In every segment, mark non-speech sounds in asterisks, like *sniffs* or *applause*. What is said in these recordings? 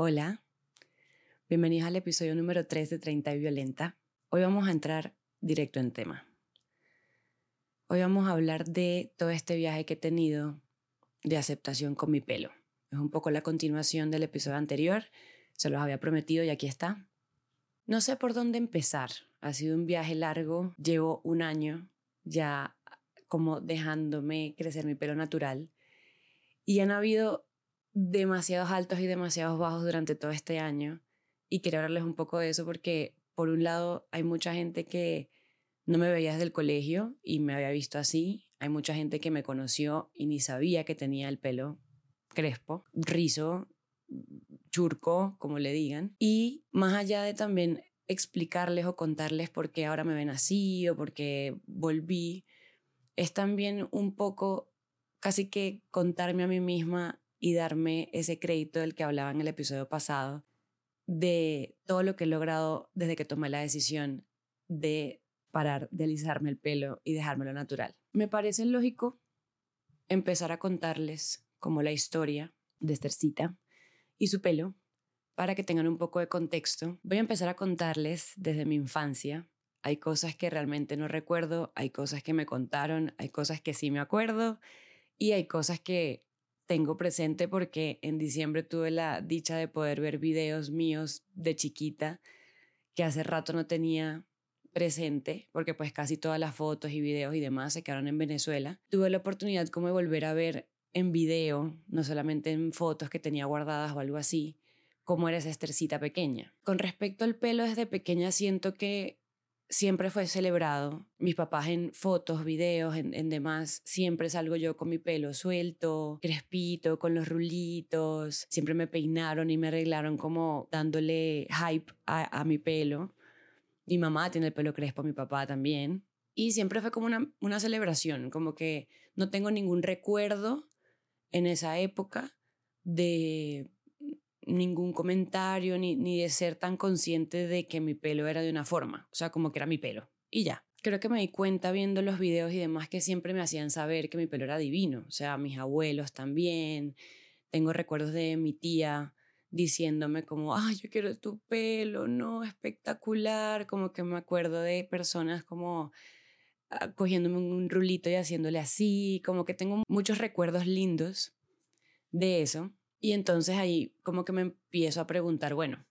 Hola, bienvenidos al episodio número 3 de 30 y Violenta. Hoy vamos a entrar directo en tema. Hoy vamos a hablar de todo este viaje que he tenido de aceptación con mi pelo. Es un poco la continuación del episodio anterior, se los había prometido y aquí está. No sé por dónde empezar, ha sido un viaje largo, llevo un año ya como dejándome crecer mi pelo natural y han habido demasiados altos y demasiados bajos durante todo este año. Y quería hablarles un poco de eso porque por un lado hay mucha gente que no me veía desde el colegio y me había visto así, hay mucha gente que me conoció y ni sabía que tenía el pelo crespo, rizo, churco, como le digan, y más allá de también explicarles o contarles por qué ahora me ven así o por qué volví, es también un poco casi que contarme a mí misma y darme ese crédito del que hablaba en el episodio pasado, de todo lo que he logrado desde que tomé la decisión de parar de alisarme el pelo y dejármelo natural. Me parece lógico empezar a contarles como la historia de Estercita y su pelo para que tengan un poco de contexto. Voy a empezar a contarles desde mi infancia. Hay cosas que realmente no recuerdo, hay cosas que me contaron, hay cosas que sí me acuerdo y hay cosas que tengo presente porque en diciembre tuve la dicha de poder ver videos míos de chiquita que hace rato no tenía presente, porque pues casi todas las fotos y videos y demás se quedaron en Venezuela. Tuve la oportunidad como de volver a ver en video, no solamente en fotos que tenía guardadas o algo así, cómo era esa estercita pequeña. Con respecto al pelo, desde pequeña siento que siempre fue celebrado. Mis papás en fotos, videos, en, demás, siempre salgo yo con mi pelo suelto, crespito, con los rulitos. Siempre me peinaron y me arreglaron como dándole hype a, mi pelo. Mi mamá tiene el pelo crespo, mi papá también. Y siempre fue como una, una celebración, como que no tengo ningún recuerdo en esa época de ningún comentario ni, ni de ser tan consciente de que mi pelo era de una forma, o sea, como que era mi pelo. Y ya. Creo que me di cuenta viendo los videos y demás que siempre me hacían saber que mi pelo era divino, o sea, mis abuelos también. Tengo recuerdos de mi tía diciéndome como, ay, yo quiero tu pelo, no, espectacular, como que me acuerdo de personas como ah, cogiéndome un rulito y haciéndole así, como que tengo muchos recuerdos lindos de eso. Y entonces ahí como que me empiezo a preguntar, bueno,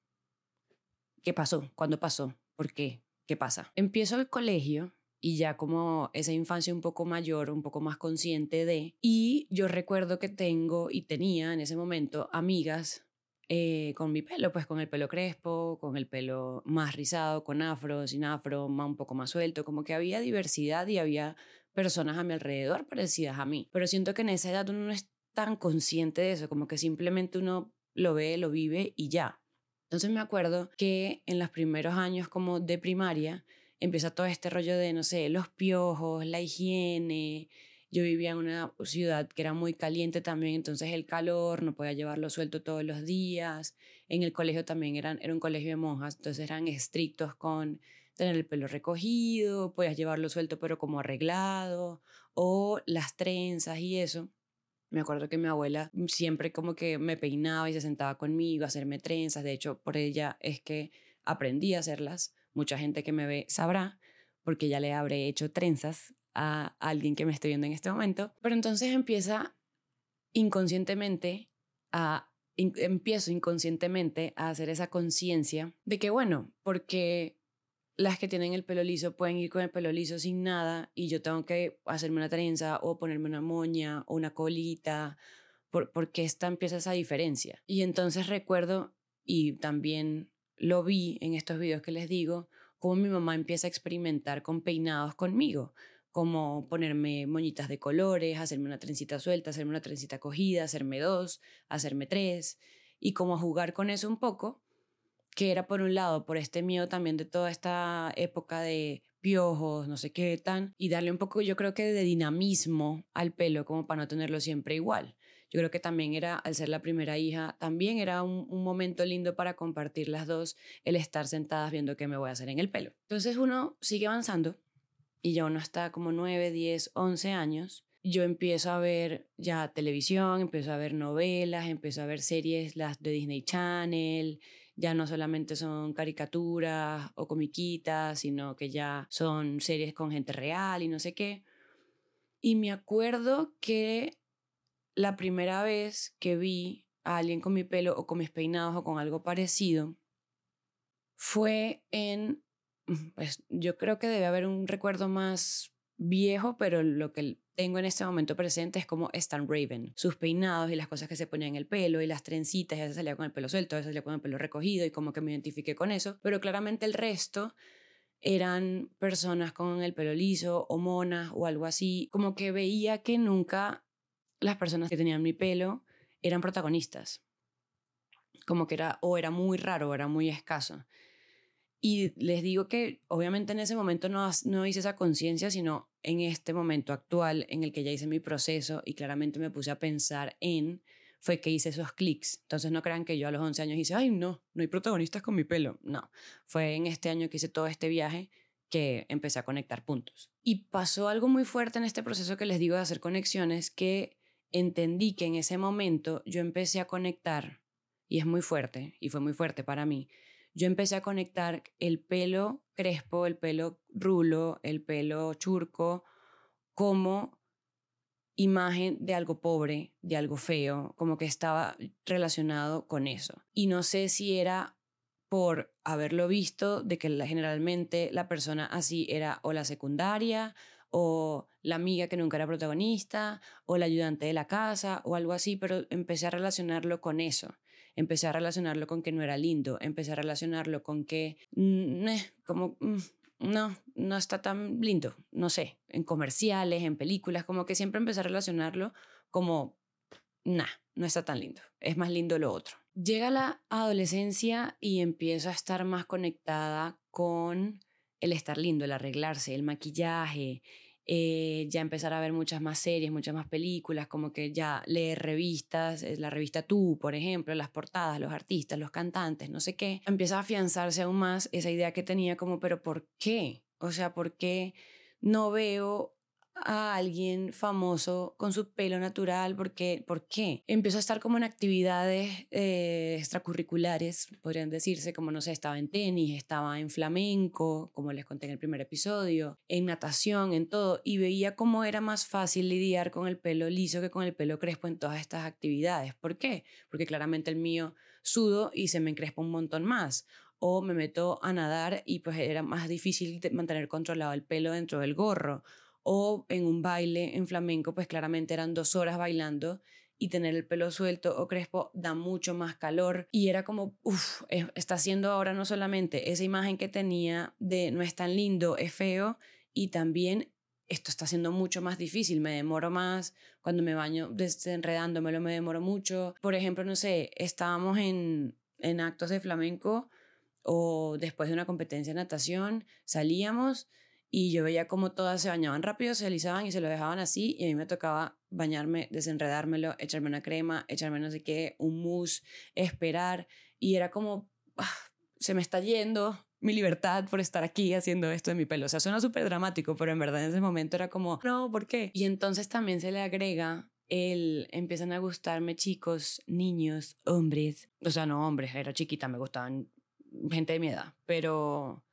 ¿qué pasó? ¿Cuándo pasó? ¿Por qué? ¿Qué pasa? Empiezo el colegio y ya como esa infancia un poco mayor, un poco más consciente de, y yo recuerdo que tengo y tenía en ese momento amigas eh, con mi pelo, pues con el pelo crespo, con el pelo más rizado, con afro, sin afro, más, un poco más suelto, como que había diversidad y había personas a mi alrededor parecidas a mí. Pero siento que en esa edad uno no tan consciente de eso, como que simplemente uno lo ve, lo vive y ya. Entonces me acuerdo que en los primeros años como de primaria empieza todo este rollo de, no sé, los piojos, la higiene. Yo vivía en una ciudad que era muy caliente también, entonces el calor, no podía llevarlo suelto todos los días. En el colegio también eran, era un colegio de monjas, entonces eran estrictos con tener el pelo recogido, podías llevarlo suelto pero como arreglado, o las trenzas y eso. Me acuerdo que mi abuela siempre como que me peinaba y se sentaba conmigo a hacerme trenzas. De hecho, por ella es que aprendí a hacerlas. Mucha gente que me ve sabrá, porque ya le habré hecho trenzas a alguien que me esté viendo en este momento. Pero entonces empieza inconscientemente a empiezo inconscientemente a hacer esa conciencia de que bueno, porque las que tienen el pelo liso pueden ir con el pelo liso sin nada y yo tengo que hacerme una trenza o ponerme una moña o una colita, por, porque esta empieza esa diferencia. Y entonces recuerdo, y también lo vi en estos videos que les digo, cómo mi mamá empieza a experimentar con peinados conmigo, como ponerme moñitas de colores, hacerme una trencita suelta, hacerme una trencita cogida, hacerme dos, hacerme tres, y como jugar con eso un poco que era por un lado por este miedo también de toda esta época de piojos, no sé qué tan, y darle un poco, yo creo que de dinamismo al pelo, como para no tenerlo siempre igual. Yo creo que también era, al ser la primera hija, también era un, momento lindo para compartir las dos, el estar sentadas viendo qué me voy a hacer en el pelo. Entonces uno sigue avanzando y ya uno está como 9, 10, 11 años yo empiezo a ver ya televisión, empiezo a ver novelas, empiezo a ver series, las de Disney Channel, ya no solamente son caricaturas o comiquitas, sino que ya son series con gente real y no sé qué. Y me acuerdo que la primera vez que vi a alguien con mi pelo o con mis peinados o con algo parecido fue en, pues yo creo que debe haber un recuerdo más viejo, pero lo que tengo en este momento presente es como Stan Raven. Sus peinados y las cosas que se ponían en el pelo y las trencitas, ya se salía con el pelo suelto, ya se salía con el pelo recogido y como que me identifiqué con eso, pero claramente el resto eran personas con el pelo liso o monas o algo así, como que veía que nunca las personas que tenían mi pelo eran protagonistas. Como que era o era muy raro o era muy escaso. Y les digo que obviamente en ese momento no, no hice esa conciencia, sino en este momento actual en el que ya hice mi proceso y claramente me puse a pensar en, fue que hice esos clics. Entonces no crean que yo a los 11 años hice, ay, no, no hay protagonistas con mi pelo. No, fue en este año que hice todo este viaje que empecé a conectar puntos. Y pasó algo muy fuerte en este proceso que les digo de hacer conexiones, que entendí que en ese momento yo empecé a conectar, y es muy fuerte, y fue muy fuerte para mí, yo empecé a conectar el pelo crespo, el pelo rulo, el pelo churco, como imagen de algo pobre, de algo feo, como que estaba relacionado con eso. Y no sé si era por haberlo visto, de que generalmente la persona así era o la secundaria, o la amiga que nunca era protagonista, o la ayudante de la casa, o algo así, pero empecé a relacionarlo con eso empecé a relacionarlo con que no era lindo, empecé a relacionarlo con que, mm, como, mm, no, no está tan lindo, no sé, en comerciales, en películas, como que siempre empecé a relacionarlo como, nah, no está tan lindo, es más lindo lo otro. Llega la adolescencia y empiezo a estar más conectada con el estar lindo, el arreglarse, el maquillaje, eh, ya empezar a ver muchas más series, muchas más películas, como que ya leer revistas, la revista Tú, por ejemplo, las portadas, los artistas, los cantantes, no sé qué, empieza a afianzarse aún más esa idea que tenía como, pero ¿por qué? O sea, ¿por qué no veo a alguien famoso con su pelo natural, porque, ¿por qué? Empezó a estar como en actividades eh, extracurriculares, podrían decirse, como no sé, estaba en tenis, estaba en flamenco, como les conté en el primer episodio, en natación, en todo, y veía cómo era más fácil lidiar con el pelo liso que con el pelo crespo en todas estas actividades. ¿Por qué? Porque claramente el mío sudo y se me encrespa un montón más o me meto a nadar y pues era más difícil mantener controlado el pelo dentro del gorro o en un baile en flamenco, pues claramente eran dos horas bailando y tener el pelo suelto o crespo da mucho más calor y era como, uff, está haciendo ahora no solamente esa imagen que tenía de no es tan lindo, es feo y también esto está siendo mucho más difícil, me demoro más, cuando me baño desenredándomelo me demoro mucho. Por ejemplo, no sé, estábamos en, en actos de flamenco o después de una competencia de natación, salíamos y yo veía como todas se bañaban rápido, se alisaban y se lo dejaban así y a mí me tocaba bañarme, desenredármelo, echarme una crema, echarme no sé qué, un mousse, esperar y era como, ah, se me está yendo mi libertad por estar aquí haciendo esto de mi pelo. O sea, suena súper dramático, pero en verdad en ese momento era como, no, ¿por qué? Y entonces también se le agrega el, empiezan a gustarme chicos, niños, hombres, o sea, no hombres, era chiquita, me gustaban gente de mi edad, pero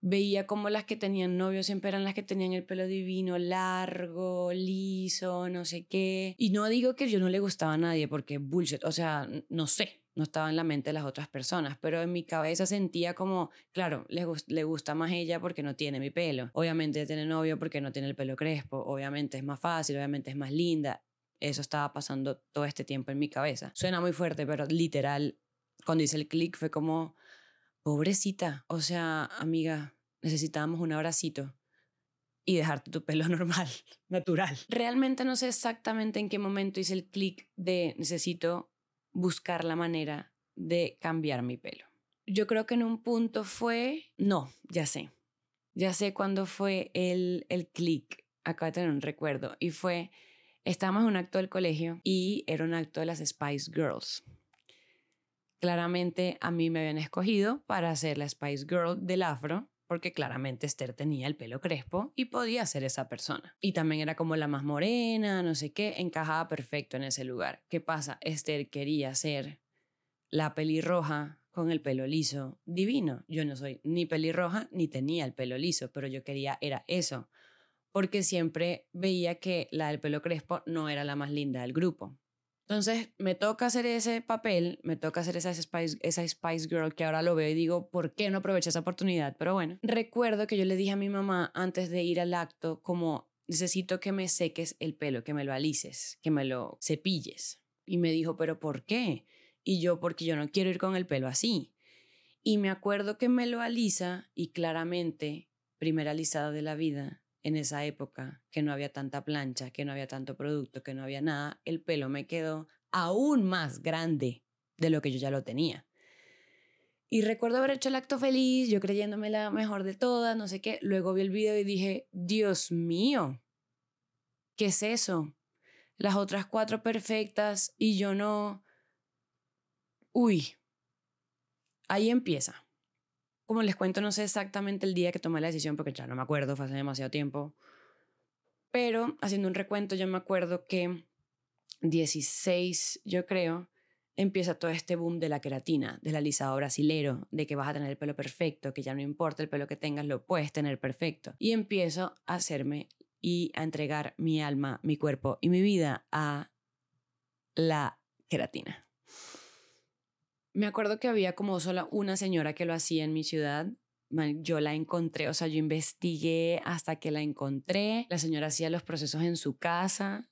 veía como las que tenían novio siempre eran las que tenían el pelo divino, largo, liso, no sé qué. Y no digo que yo no le gustaba a nadie porque bullshit, o sea, no sé, no estaba en la mente de las otras personas, pero en mi cabeza sentía como, claro, le, le gusta más ella porque no tiene mi pelo. Obviamente tiene novio porque no tiene el pelo crespo, obviamente es más fácil, obviamente es más linda. Eso estaba pasando todo este tiempo en mi cabeza. Suena muy fuerte, pero literal, cuando hice el clic fue como, pobrecita, o sea, amiga, necesitábamos un abracito y dejarte tu pelo *laughs* normal, natural. Realmente no sé exactamente en qué momento hice el clic de necesito buscar la manera de cambiar mi pelo. Yo creo que en un punto fue, no, ya sé, ya sé cuándo fue el, el clic, acabo de tener un recuerdo, y fue, estábamos en un acto del colegio y era un acto de las Spice Girls. Claramente a mí me habían escogido para ser la Spice Girl del afro porque claramente Esther tenía el pelo crespo y podía ser esa persona. Y también era como la más morena, no sé qué, encajaba perfecto en ese lugar. ¿Qué pasa? Esther quería ser la pelirroja con el pelo liso, divino. Yo no soy ni pelirroja ni tenía el pelo liso, pero yo quería era eso, porque siempre veía que la del pelo crespo no era la más linda del grupo. Entonces me toca hacer ese papel, me toca hacer esa Spice, esa Spice Girl que ahora lo veo y digo, ¿por qué no aproveché esa oportunidad? Pero bueno, recuerdo que yo le dije a mi mamá antes de ir al acto como necesito que me seques el pelo, que me lo alices, que me lo cepilles. Y me dijo, ¿pero por qué? Y yo, porque yo no quiero ir con el pelo así. Y me acuerdo que me lo alisa y claramente, primera alisada de la vida, en esa época, que no había tanta plancha, que no había tanto producto, que no había nada, el pelo me quedó aún más grande de lo que yo ya lo tenía. Y recuerdo haber hecho el acto feliz, yo creyéndome la mejor de todas, no sé qué. Luego vi el video y dije, Dios mío, ¿qué es eso? Las otras cuatro perfectas y yo no. Uy, ahí empieza. Como les cuento, no sé exactamente el día que tomé la decisión porque ya no me acuerdo, fue hace demasiado tiempo. Pero haciendo un recuento, yo me acuerdo que 16, yo creo, empieza todo este boom de la queratina, del alisado brasilero, de que vas a tener el pelo perfecto, que ya no importa el pelo que tengas, lo puedes tener perfecto. Y empiezo a hacerme y a entregar mi alma, mi cuerpo y mi vida a la queratina. Me acuerdo que había como solo una señora que lo hacía en mi ciudad. Yo la encontré, o sea, yo investigué hasta que la encontré. La señora hacía los procesos en su casa.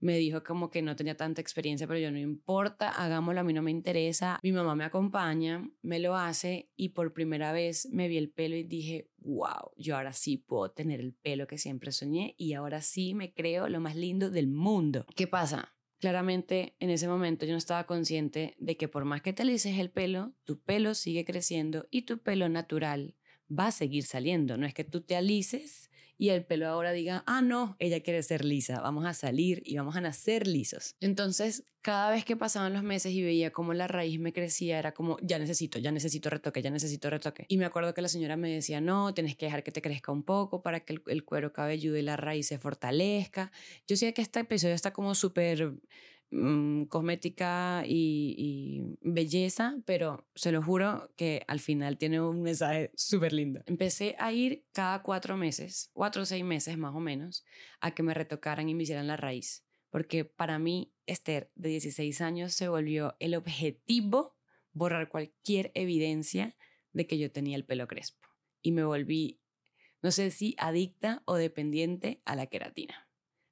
Me dijo como que no tenía tanta experiencia, pero yo no importa, hagámoslo, a mí no me interesa. Mi mamá me acompaña, me lo hace y por primera vez me vi el pelo y dije, wow, yo ahora sí puedo tener el pelo que siempre soñé y ahora sí me creo lo más lindo del mundo. ¿Qué pasa? Claramente en ese momento yo no estaba consciente de que por más que te alices el pelo, tu pelo sigue creciendo y tu pelo natural va a seguir saliendo. No es que tú te alices y el pelo ahora diga, ah, no, ella quiere ser lisa, vamos a salir y vamos a nacer lisos. Entonces, cada vez que pasaban los meses y veía cómo la raíz me crecía, era como, ya necesito, ya necesito retoque, ya necesito retoque. Y me acuerdo que la señora me decía, no, tienes que dejar que te crezca un poco para que el, cuero cabelludo y la raíz se fortalezca. Yo sé que este episodio está como súper Mm, cosmética y, belleza, pero se lo juro que al final tiene un mensaje súper lindo. Empecé a ir cada cuatro meses, cuatro o seis meses más o menos, a que me retocaran y me hicieran la raíz. Porque para mí, Esther, de 16 años, se volvió el objetivo borrar cualquier evidencia de que yo tenía el pelo crespo. Y me volví, no sé si adicta o dependiente a la queratina.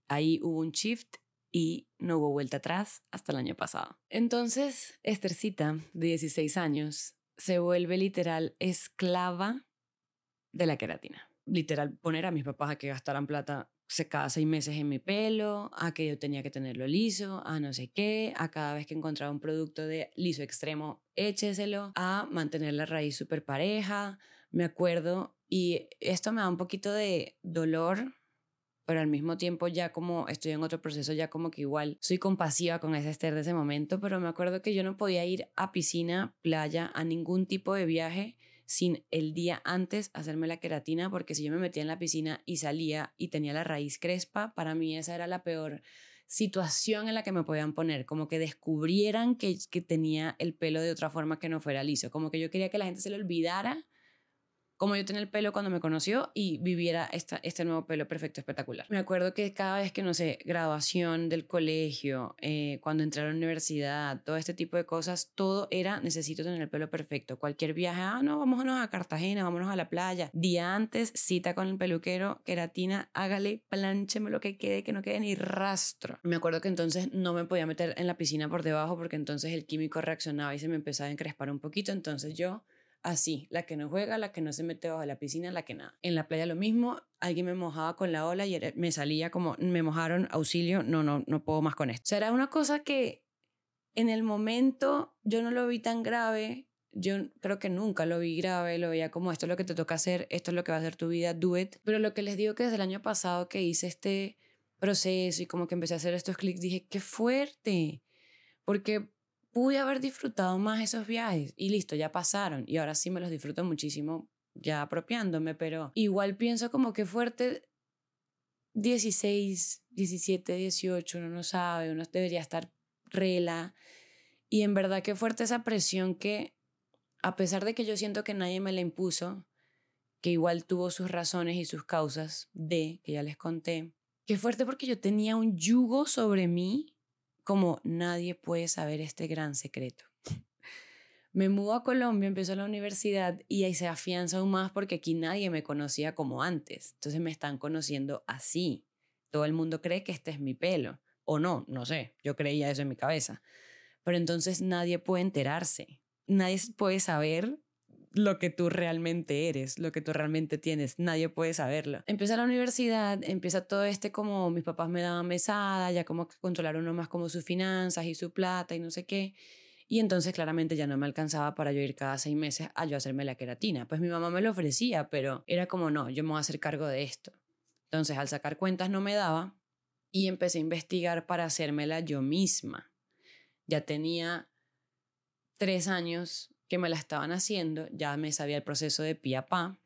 Ahí hubo un shift y no hubo vuelta atrás hasta el año pasado. Entonces, Esthercita, de 16 años, se vuelve literal esclava de la queratina. Literal, poner a mis papás a que gastaran plata cada seis meses en mi pelo, a que yo tenía que tenerlo liso, a no sé qué, a cada vez que encontraba un producto de liso extremo, écheselo, a mantener la raíz súper pareja. Me acuerdo, y esto me da un poquito de dolor pero al mismo tiempo ya como estoy en otro proceso, ya como que igual soy compasiva con ese Esther de ese momento, pero me acuerdo que yo no podía ir a piscina, playa, a ningún tipo de viaje sin el día antes hacerme la queratina, porque si yo me metía en la piscina y salía y tenía la raíz crespa, para mí esa era la peor situación en la que me podían poner, como que descubrieran que, que tenía el pelo de otra forma que no fuera liso, como que yo quería que la gente se le olvidara como yo tenía el pelo cuando me conoció y viviera esta, este nuevo pelo perfecto, espectacular. Me acuerdo que cada vez que, no sé, graduación del colegio, eh, cuando entré a la universidad, todo este tipo de cosas, todo era necesito tener el pelo perfecto. Cualquier viaje, ah, no, vámonos a Cartagena, vámonos a la playa. Día antes, cita con el peluquero, queratina, hágale, plancheme lo que quede, que no quede ni rastro. Me acuerdo que entonces no me podía meter en la piscina por debajo porque entonces el químico reaccionaba y se me empezaba a encrespar un poquito. Entonces yo así, la que no juega, la que no se mete bajo la piscina, la que nada. En la playa lo mismo, alguien me mojaba con la ola y me salía como, me mojaron, auxilio, no, no, no puedo más con esto. O sea, era una cosa que en el momento yo no lo vi tan grave, yo creo que nunca lo vi grave, lo veía como esto es lo que te toca hacer, esto es lo que va a ser tu vida, do. Pero lo que les digo que desde el año pasado que hice este proceso y como que empecé a hacer estos clics, dije, qué fuerte, porque pude haber disfrutado más esos viajes y listo, ya pasaron y ahora sí me los disfruto muchísimo ya apropiándome, pero igual pienso como que fuerte 16, 17, 18, uno no sabe, uno debería estar rela. Y en verdad que fuerte esa presión que, a pesar de que yo siento que nadie me la impuso, que igual tuvo sus razones y sus causas de, que ya les conté, que fuerte porque yo tenía un yugo sobre mí como nadie puede saber este gran secreto. Me mudo a Colombia, empiezo la universidad y ahí se afianza aún más porque aquí nadie me conocía como antes. Entonces me están conociendo así. Todo el mundo cree que este es mi pelo. O no, no sé. Yo creía eso en mi cabeza. Pero entonces nadie puede enterarse. Nadie puede saber lo que tú realmente eres, lo que tú realmente tienes. Nadie puede saberlo. Empieza la universidad, empieza todo este como mis papás me daban mesada, ya como que controlaron uno más como sus finanzas y su plata y no sé qué. Y entonces claramente ya no me alcanzaba para yo ir cada seis meses a yo hacerme la queratina. Pues mi mamá me lo ofrecía, pero era como no, yo me voy a hacer cargo de esto. Entonces al sacar cuentas no me daba y empecé a investigar para hacérmela yo misma. Ya tenía tres años que me la estaban haciendo, ya me sabía el proceso de pie a pa.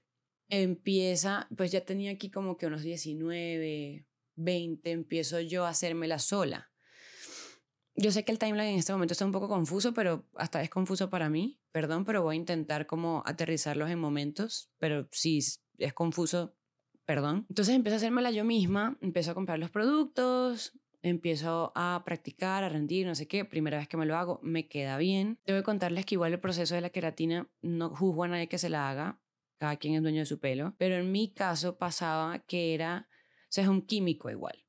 Empieza, pues ya tenía aquí como que unos 19, 20, empiezo yo a hacérmela sola. Yo sé que el timeline en este momento está un poco confuso, pero hasta es confuso para mí, perdón, pero voy a intentar como aterrizarlos en momentos, pero si es confuso, perdón. Entonces empiezo a hacérmela yo misma, empiezo a comprar los productos, empiezo a practicar, a rendir, no sé qué, primera vez que me lo hago, me queda bien. Debo contarles que igual el proceso de la queratina no juzgo a nadie que se la haga, cada quien es dueño de su pelo, pero en mi caso pasaba que era, o sea, es un químico igual.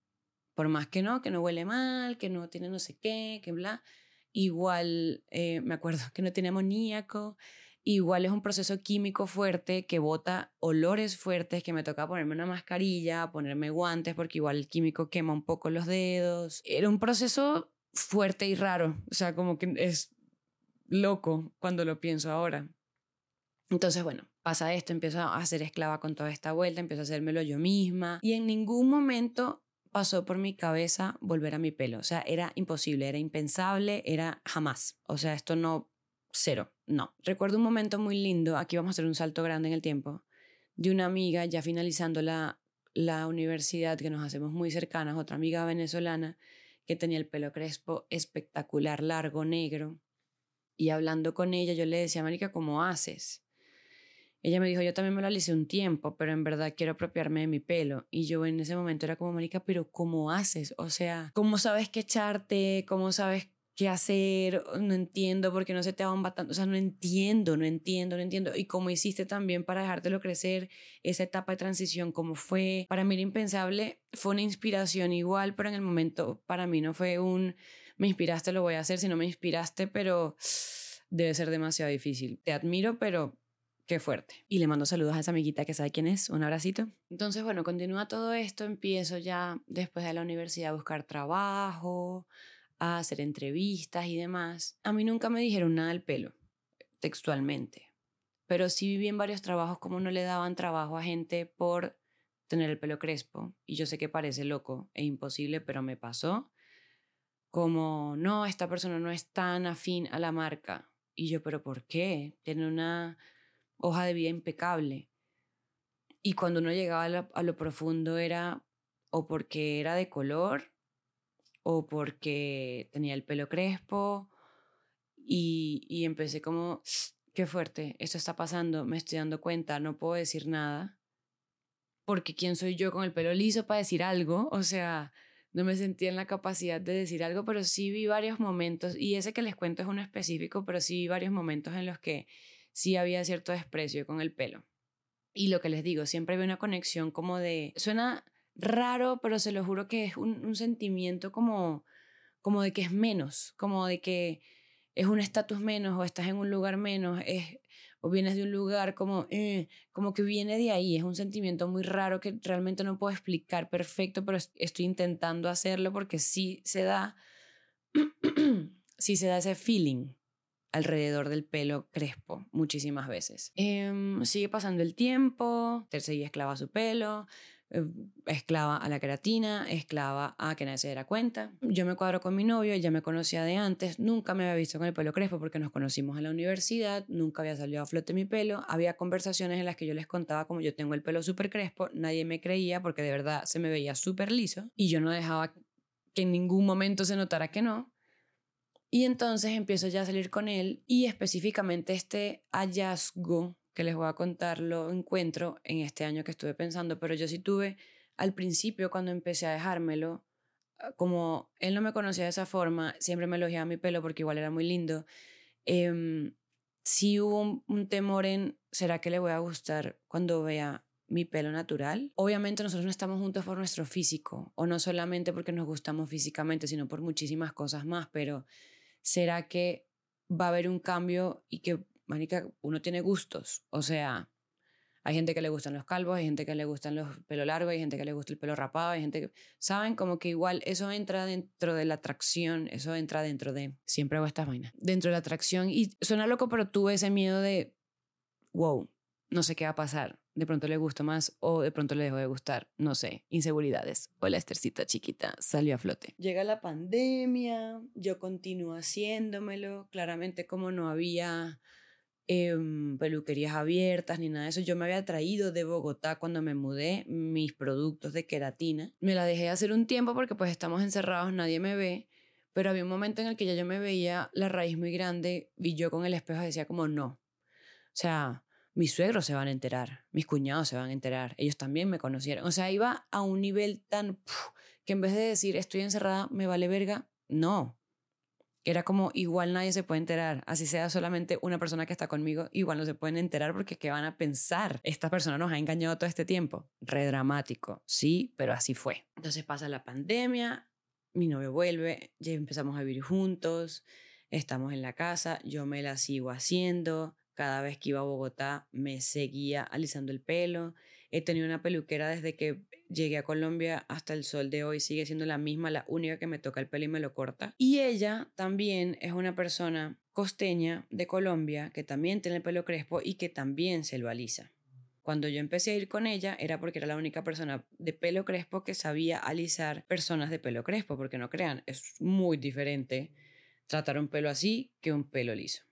Por más que no, que no huele mal, que no tiene no sé qué, que bla, igual eh, me acuerdo *laughs* que no tiene amoníaco, Igual es un proceso químico fuerte que bota olores fuertes, que me toca ponerme una mascarilla, ponerme guantes, porque igual el químico quema un poco los dedos. Era un proceso fuerte y raro, o sea, como que es loco cuando lo pienso ahora. Entonces, bueno, pasa esto, empiezo a ser esclava con toda esta vuelta, empiezo a hacérmelo yo misma y en ningún momento pasó por mi cabeza volver a mi pelo. O sea, era imposible, era impensable, era jamás. O sea, esto no cero, no. Recuerdo un momento muy lindo, aquí vamos a hacer un salto grande en el tiempo, de una amiga ya finalizando la, la universidad que nos hacemos muy cercanas, otra amiga venezolana que tenía el pelo crespo espectacular, largo, negro. Y hablando con ella, yo le decía, Marica, ¿cómo haces? Ella me dijo, yo también me lo alicé un tiempo, pero en verdad quiero apropiarme de mi pelo. Y yo en ese momento era como, Marica, pero ¿cómo haces? O sea, ¿cómo sabes qué echarte? ¿Cómo sabes qué hacer, no entiendo por qué no se te va tanto, o sea, no entiendo, no entiendo, no entiendo. Y cómo hiciste también para dejártelo crecer, esa etapa de transición, cómo fue. Para mí era impensable, fue una inspiración igual, pero en el momento para mí no fue un, me inspiraste, lo voy a hacer, sino me inspiraste, pero *sniffs* debe ser demasiado difícil. Te admiro, pero qué fuerte. Y le mando saludos a esa amiguita que sabe quién es, un abracito. Entonces, bueno, continúa todo esto, empiezo ya después de la universidad a buscar trabajo, a hacer entrevistas y demás, a mí nunca me dijeron nada del pelo, textualmente. Pero sí viví en varios trabajos como no le daban trabajo a gente por tener el pelo crespo. Y yo sé que parece loco e imposible, pero me pasó. Como, no, esta persona no es tan afín a la marca. Y yo, pero ¿por qué? Tiene una hoja de vida impecable. Y cuando uno llegaba a lo, a lo profundo era o porque era de color o porque tenía el pelo crespo y, y empecé como, qué fuerte, esto está pasando, me estoy dando cuenta, no puedo decir nada, porque ¿quién soy yo con el pelo liso para decir algo? O sea, no me sentía en la capacidad de decir algo, pero sí vi varios momentos, y ese que les cuento es uno específico, pero sí vi varios momentos en los que sí había cierto desprecio con el pelo. Y lo que les digo, siempre había una conexión como de, suena raro, pero se lo juro que es un, sentimiento como, como de que es menos, como de que es un estatus menos o estás en un lugar menos, es, o vienes de un lugar como, eh, como que viene de ahí, es un sentimiento muy raro que realmente no puedo explicar perfecto, pero estoy intentando hacerlo porque sí se da, *clears throat* sí se da ese feeling alrededor del pelo crespo muchísimas veces. Em, sigue pasando el tiempo, Ter esclava su pelo, esclava a la queratina, esclava a que nadie se diera cuenta. Yo me cuadro con mi novio, ya me conocía de antes, nunca me había visto con el pelo crespo porque nos conocimos en la universidad, nunca había salido a flote mi pelo, había conversaciones en las que yo les contaba como yo tengo el pelo súper crespo, nadie me creía porque de verdad se me veía súper liso y yo no dejaba que en ningún momento se notara que no. Y entonces empiezo ya a salir con él y específicamente este hallazgo que les voy a contar lo encuentro en este año que estuve pensando, pero yo sí tuve al principio cuando empecé a dejármelo, ah, como él no me conocía de esa forma, siempre me elogiaba mi pelo porque igual era muy lindo, eh, sí hubo un, temor en, ¿será que le voy a gustar cuando vea mi pelo natural. Obviamente nosotros no estamos juntos por nuestro físico, o no solamente porque nos gustamos físicamente, sino por muchísimas cosas más, pero ¿será que va a haber un cambio y que, manica, uno tiene gustos? O sea, hay gente que le gustan los calvos, hay gente que le gustan los pelo largos, hay gente que le gusta el pelo rapado, hay gente que, ¿saben? Como que igual eso entra dentro de la atracción, eso entra dentro de, siempre hago estas vainas, dentro de la atracción y suena loco, pero tuve ese miedo de, wow, no sé qué va a pasar. De pronto le gusto más o de pronto le dejo de gustar. No sé, inseguridades. O la estercita chiquita salió a flote. Llega la pandemia, yo continúo haciéndomelo. Claramente como no había em, peluquerías abiertas ni nada de eso, yo me había traído de Bogotá cuando me mudé mis productos de queratina. Me la dejé hacer un tiempo porque pues estamos encerrados, nadie me ve. Pero había un momento en el que ya yo me veía la raíz muy grande y yo con el espejo decía como no. O sea, mis suegros se van a enterar, mis cuñados se van a enterar, ellos también me conocieron. O sea, iba a un nivel tan que en vez de decir estoy encerrada, me vale verga, no. Era como igual nadie se puede enterar, así sea solamente una persona que está conmigo, igual no se pueden enterar porque ¿qué van a pensar? Esta persona nos ha engañado todo este tiempo. Re dramático, sí, pero así fue. Entonces pasa la pandemia, mi novio vuelve, ya empezamos a vivir juntos, estamos en la casa, yo me la sigo haciendo, cada vez que iba a Bogotá me seguía alisando el pelo. He tenido una peluquera desde que llegué a Colombia hasta el sol de hoy. Sigue siendo la misma, la única que me toca el pelo y me lo corta. Y ella también es una persona costeña de Colombia que también tiene el pelo crespo y que también se lo alisa. Cuando yo empecé a ir con ella era porque era la única persona de pelo crespo que sabía alisar personas de pelo crespo, porque no crean, es muy diferente tratar un pelo así que un pelo liso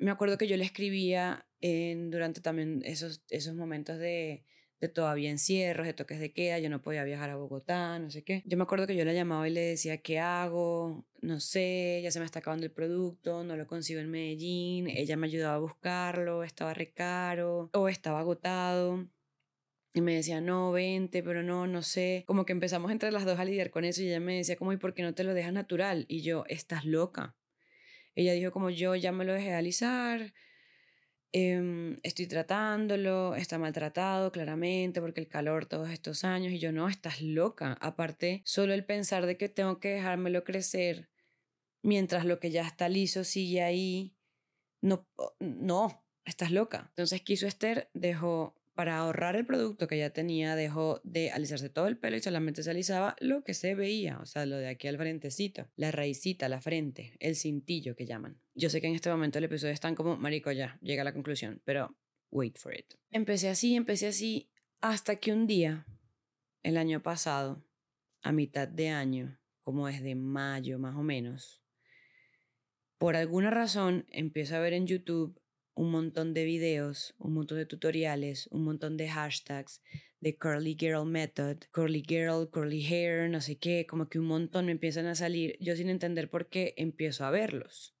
me acuerdo que yo le escribía en, durante también esos, esos momentos de, de todavía encierros, de toques de queda, yo no podía viajar a Bogotá, no sé qué. Yo me acuerdo que yo la llamaba y le decía, ¿qué hago? No sé, ya se me está acabando el producto, no lo consigo en Medellín, ella me ayudaba a buscarlo, estaba re caro o estaba agotado. Y me decía, no, vente, pero no, no sé. Como que empezamos entre las dos a lidiar con eso y ella me decía, como, ¿y por qué no te lo dejas natural? Y yo, estás loca. Ella dijo como yo ya me lo dejé de alisar, em, estoy tratándolo, está maltratado claramente porque el calor todos estos años y yo no, estás loca. Aparte, solo el pensar de que tengo que dejármelo crecer mientras lo que ya está liso sigue ahí, no, no, estás loca. Entonces quiso Esther, dejó para ahorrar el producto que ya tenía, dejó de alisarse todo el pelo y solamente se alisaba lo que se veía, o sea, lo de aquí al frentecito, la raicita, la frente, el cintillo que llaman. Yo sé que en este momento el episodio es tan como, marico, ya, llega a la conclusión, pero wait for it. Empecé así, empecé así, hasta que un día, el año pasado, a mitad de año, como desde mayo más o menos, por alguna razón empiezo a ver en YouTube un montón de videos, un montón de tutoriales, un montón de hashtags de curly girl method, curly girl, curly hair, no sé qué, como que un montón me empiezan a salir, yo sin entender por qué empiezo a verlos.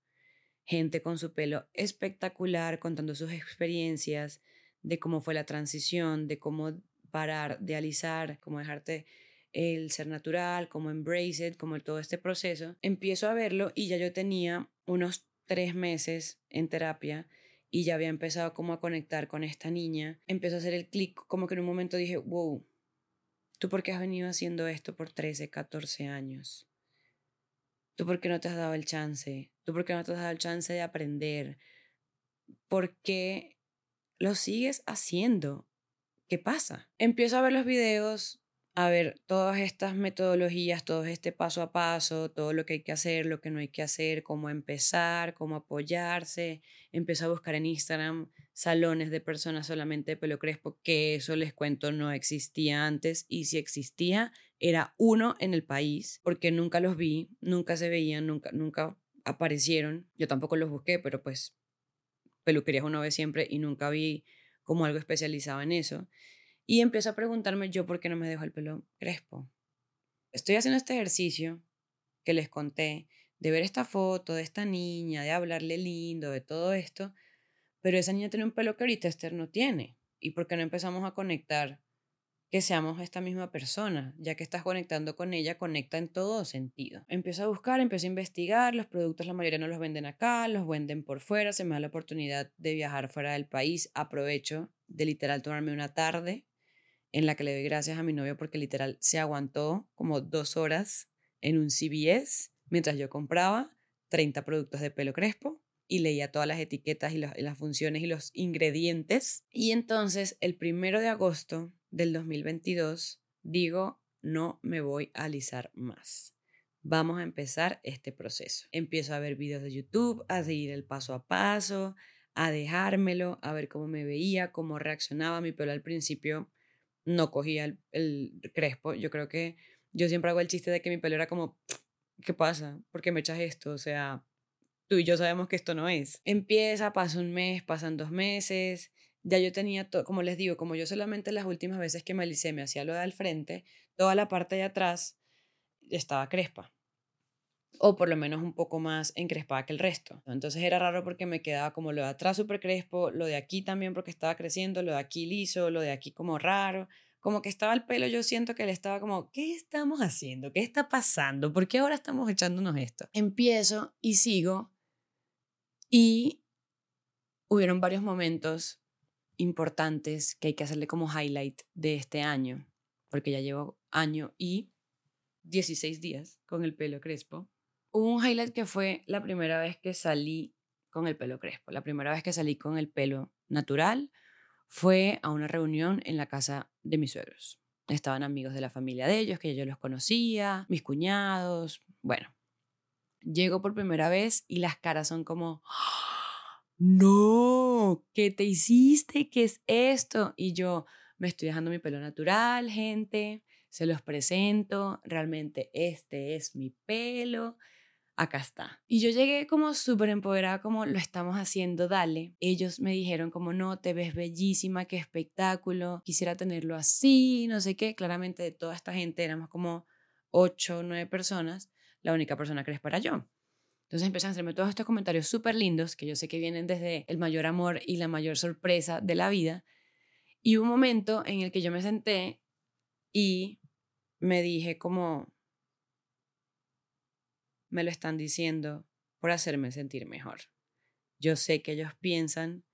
Gente con su pelo espectacular contando sus experiencias de cómo fue la transición, de cómo parar de alisar, cómo dejarte el ser natural, cómo embrace it, como todo este proceso. Empiezo a verlo y ya yo tenía unos tres meses en terapia y ya había empezado como a conectar con esta niña, empezó a hacer el clic, como que en un momento dije, wow, ¿tú por qué has venido haciendo esto por 13, 14 años? ¿Tú por qué no te has dado el chance? ¿Tú por qué no te has dado el chance de aprender? ¿Por qué lo sigues haciendo? ¿Qué pasa? Empiezo a ver los videos a ver todas estas metodologías, todo este paso a paso, todo lo que hay que hacer, lo que no hay que hacer, cómo empezar, cómo apoyarse. Empezó a buscar en Instagram salones de personas solamente de pelo crespo, que eso les cuento no existía antes y si existía era uno en el país, porque nunca los vi, nunca se veían, nunca, nunca aparecieron. Yo tampoco los busqué, pero pues peluquerías uno ve siempre y nunca vi como algo especializado en eso. Y empiezo a preguntarme yo por qué no me dejo el pelo crespo. Estoy haciendo este ejercicio que les conté, de ver esta foto de esta niña, de hablarle lindo, de todo esto, pero esa niña tiene un pelo que ahorita Esther no tiene. ¿Y por qué no empezamos a conectar que seamos esta misma persona? Ya que estás conectando con ella, conecta en todo sentido. Empiezo a buscar, empiezo a investigar, los productos la mayoría no los venden acá, los venden por fuera, se me da la oportunidad de viajar fuera del país, aprovecho de literal tomarme una tarde en la que le doy gracias a mi novio porque literal se aguantó como dos horas en un CBS mientras yo compraba 30 productos de pelo crespo y leía todas las etiquetas y, las funciones y los ingredientes. Y entonces el primero de agosto del 2022 digo, no me voy a alisar más. Vamos a empezar este proceso. Empiezo a ver videos de YouTube, a seguir el paso a paso, a dejármelo, a ver cómo me veía, cómo reaccionaba mi pelo al principio no cogía el, crespo. Yo creo que yo siempre hago el chiste de que mi pelo era como, ¿qué pasa? ¿Por qué me echas esto? O sea, tú y yo sabemos que esto no es. Empieza, pasa un mes, pasan dos meses. Ya yo tenía, todo, como les digo, como yo solamente las últimas veces que me alicé me hacía lo de al frente, toda la parte de atrás estaba crespa o por lo menos un poco más encrespada que el resto. Entonces era raro porque me quedaba como lo de atrás súper crespo, lo de aquí también porque estaba creciendo, lo de aquí liso, lo de aquí como raro. Como que estaba el pelo, yo siento que él estaba como, ¿qué estamos haciendo? ¿Qué está pasando? ¿Por qué ahora estamos echándonos esto? Empiezo y sigo y hubieron varios momentos importantes que hay que hacerle como highlight de este año, porque ya llevo año y 16 días con el pelo crespo. Hubo un highlight que fue la primera vez que salí con el pelo crespo. La primera vez que salí con el pelo natural fue a una reunión en la casa de mis suegros. Estaban amigos de la familia de ellos, que yo los conocía, mis cuñados. Bueno, llego por primera vez y las caras son como, no, ¿qué te hiciste? ¿Qué es esto? Y yo me estoy dejando mi pelo natural, gente, se los presento, realmente este es mi pelo acá está. Y yo llegué como súper empoderada, como lo estamos haciendo, dale. Ellos me dijeron como no, te ves bellísima, qué espectáculo, quisiera tenerlo así, no sé qué. Claramente de toda esta gente éramos como ocho o nueve personas, la única persona que les para yo. Entonces empiezan a hacerme todos estos comentarios súper lindos, que yo sé que vienen desde el mayor amor y la mayor sorpresa de la vida. Y un momento en el que yo me senté y me dije como, me lo están diciendo por hacerme sentir mejor. Yo sé que ellos piensan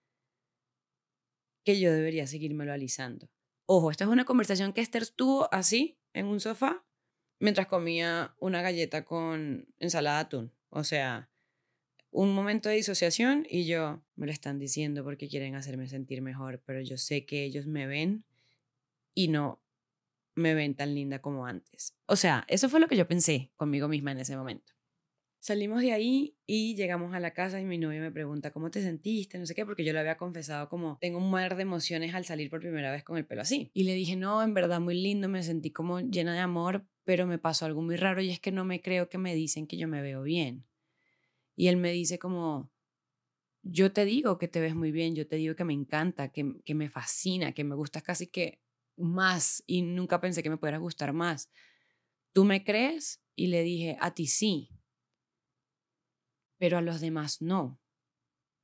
que yo debería seguírmelo alisando. Ojo, esta es una conversación que Esther tuvo así, en un sofá, mientras comía una galleta con ensalada de atún. O sea, un momento de disociación y yo me lo están diciendo porque quieren hacerme sentir mejor, pero yo sé que ellos me ven y no me ven tan linda como antes. O sea, eso fue lo que yo pensé conmigo misma en ese momento. Salimos de ahí y llegamos a la casa y mi novio me pregunta, ¿cómo te sentiste? No sé qué, porque yo le había confesado como, tengo un mar de emociones al salir por primera vez con el pelo así. Y le dije, no, en verdad muy lindo, me sentí como llena de amor, pero me pasó algo muy raro y es que no me creo que me dicen que yo me veo bien. Y él me dice como, yo te digo que te ves muy bien, yo te digo que me encanta, que, que me fascina, que me gustas casi que más y nunca pensé que me pudieras gustar más. ¿Tú me crees? Y le dije, a ti sí pero a los demás no.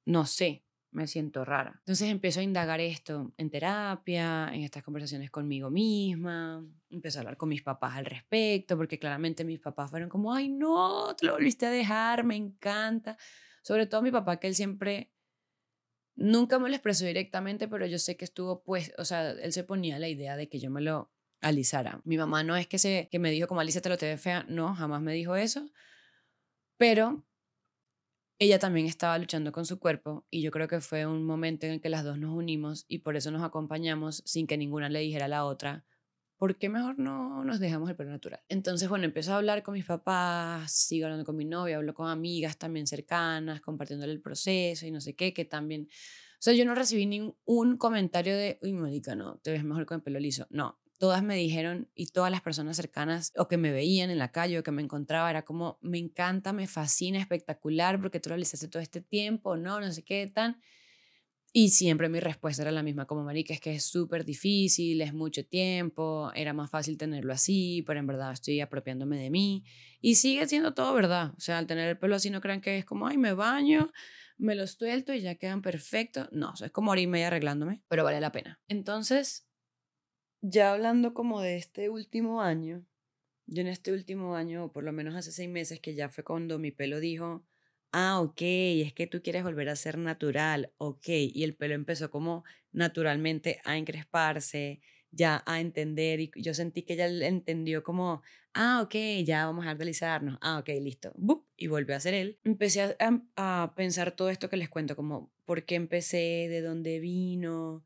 No sé, me siento rara. Entonces empiezo a indagar esto en terapia, en estas conversaciones conmigo misma, empiezo a hablar con mis papás al respecto, porque claramente mis papás fueron como, ay no, te lo volviste a dejar, me encanta. Sobre todo mi papá, que él siempre, nunca me lo expresó directamente, pero yo sé que estuvo pues, o sea, él se ponía la idea de que yo me lo alisara. Mi mamá no es que, se, que me dijo como Alicia te lo te ve fea, no, jamás me dijo eso, pero ella también estaba luchando con su cuerpo y yo creo que fue un momento en el que las dos nos unimos y por eso nos acompañamos sin que ninguna le dijera a la otra ¿por qué mejor no nos dejamos el pelo natural? Entonces, bueno, empiezo a hablar con mis papás, sigo hablando con mi novia, hablo con amigas también cercanas, compartiéndole el proceso y no sé qué, que también... O sea, yo no recibí ningún comentario de, uy, Mónica, no, te ves mejor con el pelo liso. No, todas me dijeron y todas las personas cercanas o que me veían en la calle o que me encontraba era como, me encanta, me fascina, espectacular, porque tú lo realizaste todo este tiempo, no, no sé qué, tan... Y siempre mi respuesta era la misma, como marica, es que es súper difícil, es mucho tiempo, era más fácil tenerlo así, pero en verdad estoy apropiándome de mí. Y sigue siendo todo verdad. O sea, al tener el pelo así no crean que es como, ay, me baño, me lo suelto y ya quedan perfectos. No, es como hora y media arreglándome, pero vale la pena. Entonces, ya hablando como de este último año, yo en este último año, por lo menos hace seis meses, que ya fue cuando mi pelo dijo, ah, ok, es que tú quieres volver a ser natural, ok, y el pelo empezó como naturalmente a encresparse, ya a entender, y yo sentí que ella entendió como, ah, ok, ya vamos a deslizarnos, ah, ok, listo, ¡Bup! y volvió a ser él. Empecé a, a pensar todo esto que les cuento, como por qué empecé, de dónde vino,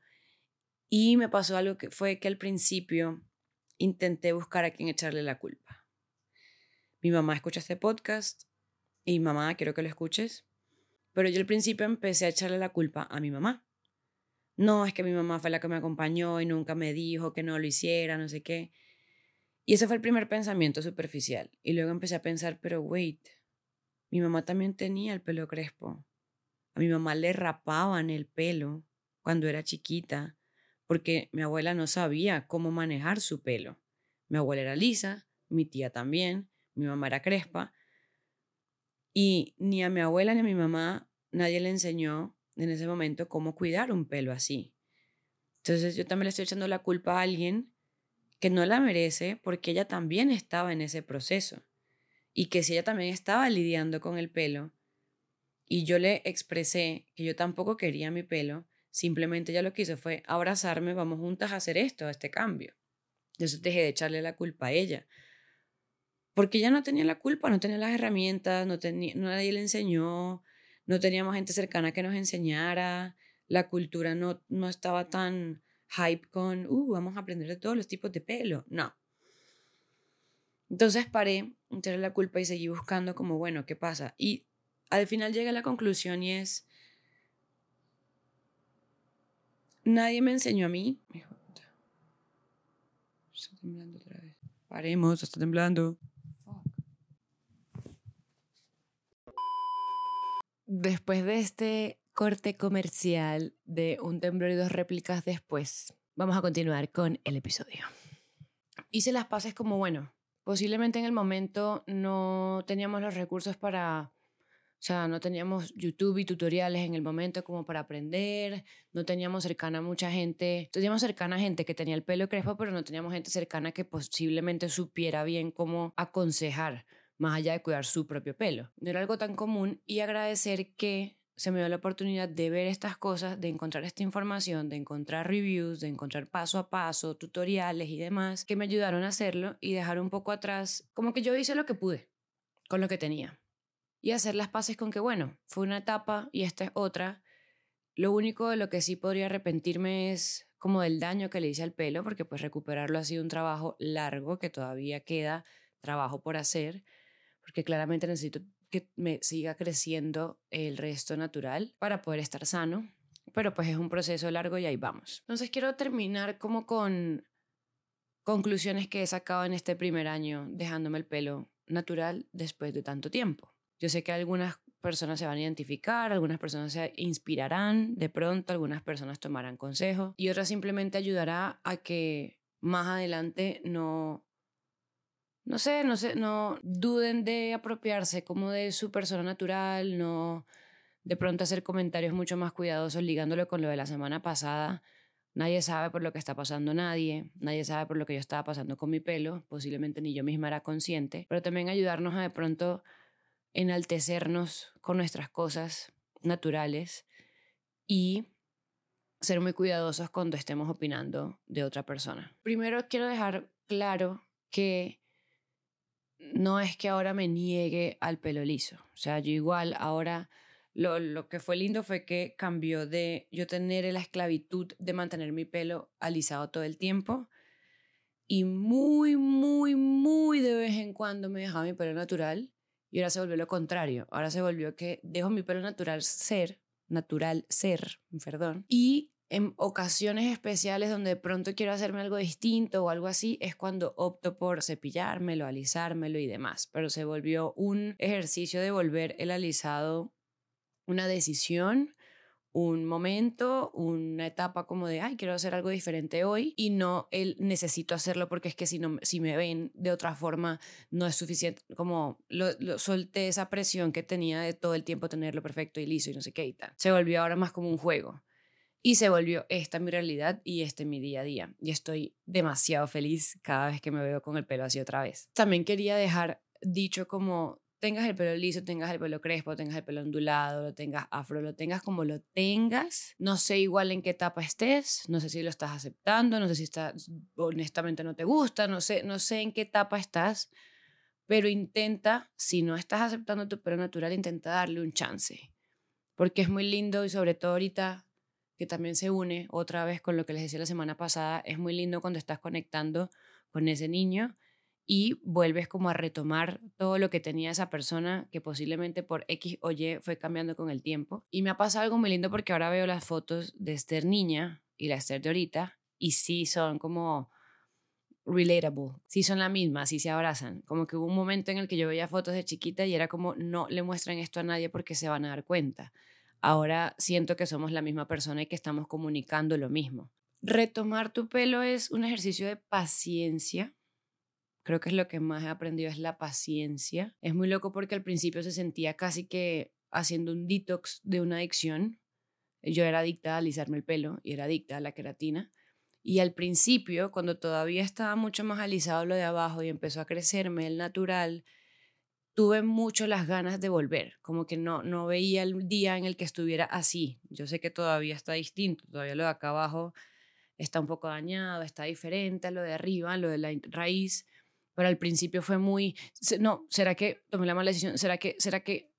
y me pasó algo que fue que al principio intenté buscar a quien echarle la culpa. Mi mamá escucha este podcast y mamá, quiero que lo escuches. Pero yo al principio empecé a echarle la culpa a mi mamá. No, es que mi mamá fue la que me acompañó y nunca me dijo que no lo hiciera, no sé qué. Y ese fue el primer pensamiento superficial. Y luego empecé a pensar, pero wait, mi mamá también tenía el pelo crespo. A mi mamá le rapaban el pelo cuando era chiquita, porque mi abuela no sabía cómo manejar su pelo. Mi abuela era lisa, mi tía también, mi mamá era crespa, y ni a mi abuela ni a mi mamá nadie le enseñó en ese momento cómo cuidar un pelo así. Entonces yo también le estoy echando la culpa a alguien que no la merece porque ella también estaba en ese proceso. Y que si ella también estaba lidiando con el pelo y yo le expresé que yo tampoco quería mi pelo, simplemente ella lo que hizo fue abrazarme, vamos juntas a hacer esto, a este cambio. Entonces dejé de echarle la culpa a ella porque ella no tenía la culpa, no tenía las herramientas, no tenía, nadie le enseñó, no teníamos gente cercana que nos enseñara, la cultura no, no estaba tan hype con, uh, vamos a aprender de todos los tipos de pelo, no. Entonces paré, entré la culpa y seguí buscando como, bueno, ¿qué pasa? Y al final llegué a la conclusión y es, nadie me enseñó a mí. Está temblando otra vez. Paremos, está temblando. Después de este corte comercial de un temblor y dos réplicas después, vamos a continuar con el episodio. Hice las paces como, bueno, posiblemente en el momento no teníamos los recursos para, sea, no teníamos YouTube y tutoriales en el momento como para aprender, no teníamos cercana a mucha gente, teníamos cercana a gente que tenía el pelo crespo, pero no teníamos gente cercana que posiblemente supiera bien cómo aconsejar más allá de cuidar su propio pelo. No era algo tan común y agradecer que se me dio la oportunidad de ver estas cosas, de encontrar esta información, de encontrar reviews, de encontrar paso a paso, tutoriales y demás, que me ayudaron a hacerlo y dejar un poco atrás, como que yo hice lo que pude con lo que tenía. Y hacer las paces con que, bueno, fue una etapa y esta es otra. Lo único de lo que sí podría arrepentirme es como del daño que le hice al pelo, porque pues recuperarlo ha sido un trabajo largo que todavía queda trabajo por hacer porque claramente necesito que me siga creciendo el resto natural para poder estar sano, pero pues es un proceso largo y ahí vamos. Entonces quiero terminar como con conclusiones que he sacado en este primer año dejándome el pelo natural después de tanto tiempo. Yo sé que algunas personas se van a identificar, algunas personas se inspirarán de pronto, algunas personas tomarán consejo y otras simplemente ayudará a que más adelante no no sé, no sé, no duden de apropiarse como de su persona natural, no de pronto hacer comentarios mucho más cuidadosos ligándolo con lo de la semana pasada. Nadie sabe por lo que está pasando nadie, nadie sabe por lo que yo estaba pasando con mi pelo, posiblemente ni yo misma era consciente, pero también ayudarnos a de pronto enaltecernos con nuestras cosas naturales y ser muy cuidadosos cuando estemos opinando de otra persona. Primero quiero dejar claro que no es que ahora me niegue al pelo liso. O sea, yo igual ahora lo, lo, que fue lindo fue que cambió de yo tener la esclavitud de mantener mi pelo alisado todo el tiempo y muy, muy, muy de vez en cuando me dejaba mi pelo natural y ahora se volvió lo contrario. Ahora se volvió que dejo mi pelo natural ser, natural ser, perdón, y en ocasiones especiales donde de pronto quiero hacerme algo distinto o algo así, es cuando opto por cepillármelo, alisármelo y demás. Pero se volvió un ejercicio de volver el alisado una decisión un momento, una etapa como de, ay, quiero hacer algo diferente hoy y no el necesito hacerlo porque es que si, no, si me ven de otra forma no es suficiente, como lo, solté esa presión que tenía de todo el tiempo tenerlo perfecto y liso y no sé qué y tal. Se volvió ahora más como un juego. Y se volvió esta mi realidad y este mi día a día. Y estoy demasiado feliz cada vez que me veo con el pelo así otra vez. También quería dejar dicho como tengas el pelo liso, tengas el pelo crespo, tengas el pelo ondulado, lo tengas afro, lo tengas como lo tengas. No sé igual en qué etapa estés, no sé si lo estás aceptando, no sé si está, honestamente no te gusta, no sé, no sé en qué etapa estás, pero intenta, si no estás aceptando tu pelo natural, intenta darle un chance, porque es muy lindo y sobre todo ahorita que también se une otra vez con lo que les decía la semana pasada, es muy lindo cuando estás conectando con ese niño y vuelves como a retomar todo lo que tenía esa persona que posiblemente por X o Y fue cambiando con el tiempo. Y me ha pasado algo muy lindo porque ahora veo las fotos de Esther niña y la Esther de ahorita y sí son como relatable, sí son la misma, sí se abrazan. Como que hubo un momento en el que yo veía fotos de chiquita y era como no le muestran esto a nadie porque se van a dar cuenta. Ahora siento que somos la misma persona y que estamos comunicando lo mismo. Retomar tu pelo es un ejercicio de paciencia Creo que es lo que más he aprendido es la paciencia. Es muy loco porque al principio se sentía casi que haciendo un detox de una adicción. Yo era adicta a alisarme el pelo y era adicta a la queratina. Y al principio, cuando todavía estaba mucho más alisado lo de abajo y empezó a crecerme el natural, tuve mucho las ganas de volver, como que no, no veía el día en el que estuviera así. Yo sé que todavía está distinto, todavía lo de acá abajo está un poco dañado, está diferente a lo de arriba, lo de la raíz, pero al principio fue muy, no, ¿será que tomé la mala decisión? ¿Será que, será que?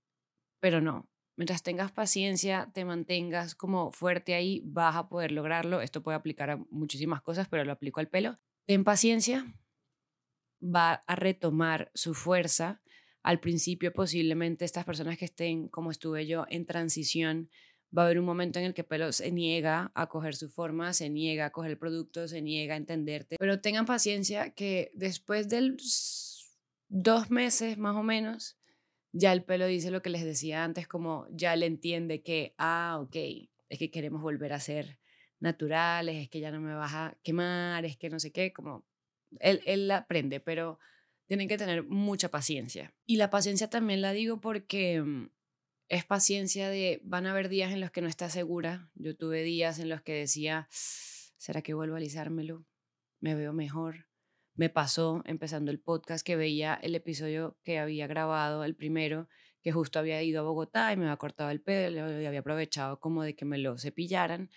Pero no, mientras tengas paciencia, te mantengas como fuerte ahí, vas a poder lograrlo. Esto puede aplicar a muchísimas cosas, pero lo aplico al pelo. Ten paciencia, va a retomar su fuerza. Al principio posiblemente estas personas que estén, como estuve yo, en transición, va a haber un momento en el que pelo se niega a coger su forma, se niega a coger el producto, se niega a entenderte. Pero tengan paciencia que después de dos meses más o menos, ya el pelo dice lo que les decía antes, como ya le entiende que, ah, ok, es que queremos volver a ser naturales, es que ya no me vas a quemar, es que no sé qué, como él, él aprende, pero tienen que tener mucha paciencia. Y la paciencia también la digo porque mm, es paciencia de, van a haber días en los que no estás segura. Yo tuve días en los que decía, ¿será que vuelvo a alisármelo? Me veo mejor. Me pasó empezando el podcast que veía el episodio que había grabado, el primero, que justo había ido a Bogotá y me había cortado el pelo y había aprovechado como de que me lo cepillaran.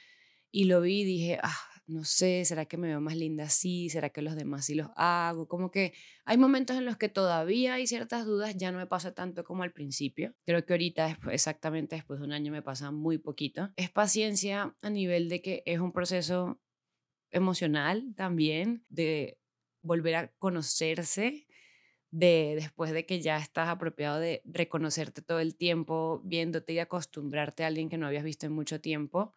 Y lo vi y dije, ah, no sé, ¿será que me veo más linda así? ¿Será que los demás sí los hago? Como que hay momentos en los que todavía hay ciertas dudas, ya no me pasa tanto como al principio. Creo que ahorita, exactamente después de un año, me pasa muy poquito. Es paciencia a nivel de que es un proceso emocional también, de volver a conocerse, de después de que ya estás apropiado de reconocerte todo el tiempo, viéndote y acostumbrarte a alguien que no habías visto en mucho tiempo